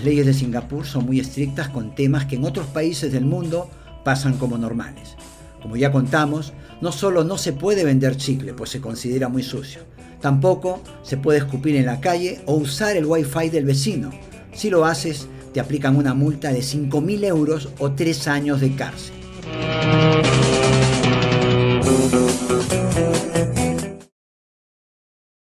Las leyes de Singapur son muy estrictas con temas que en otros países del mundo pasan como normales. Como ya contamos, no solo no se puede vender chicle, pues se considera muy sucio, tampoco se puede escupir en la calle o usar el wifi del vecino. Si lo haces, te aplican una multa de 5.000 euros o 3 años de cárcel.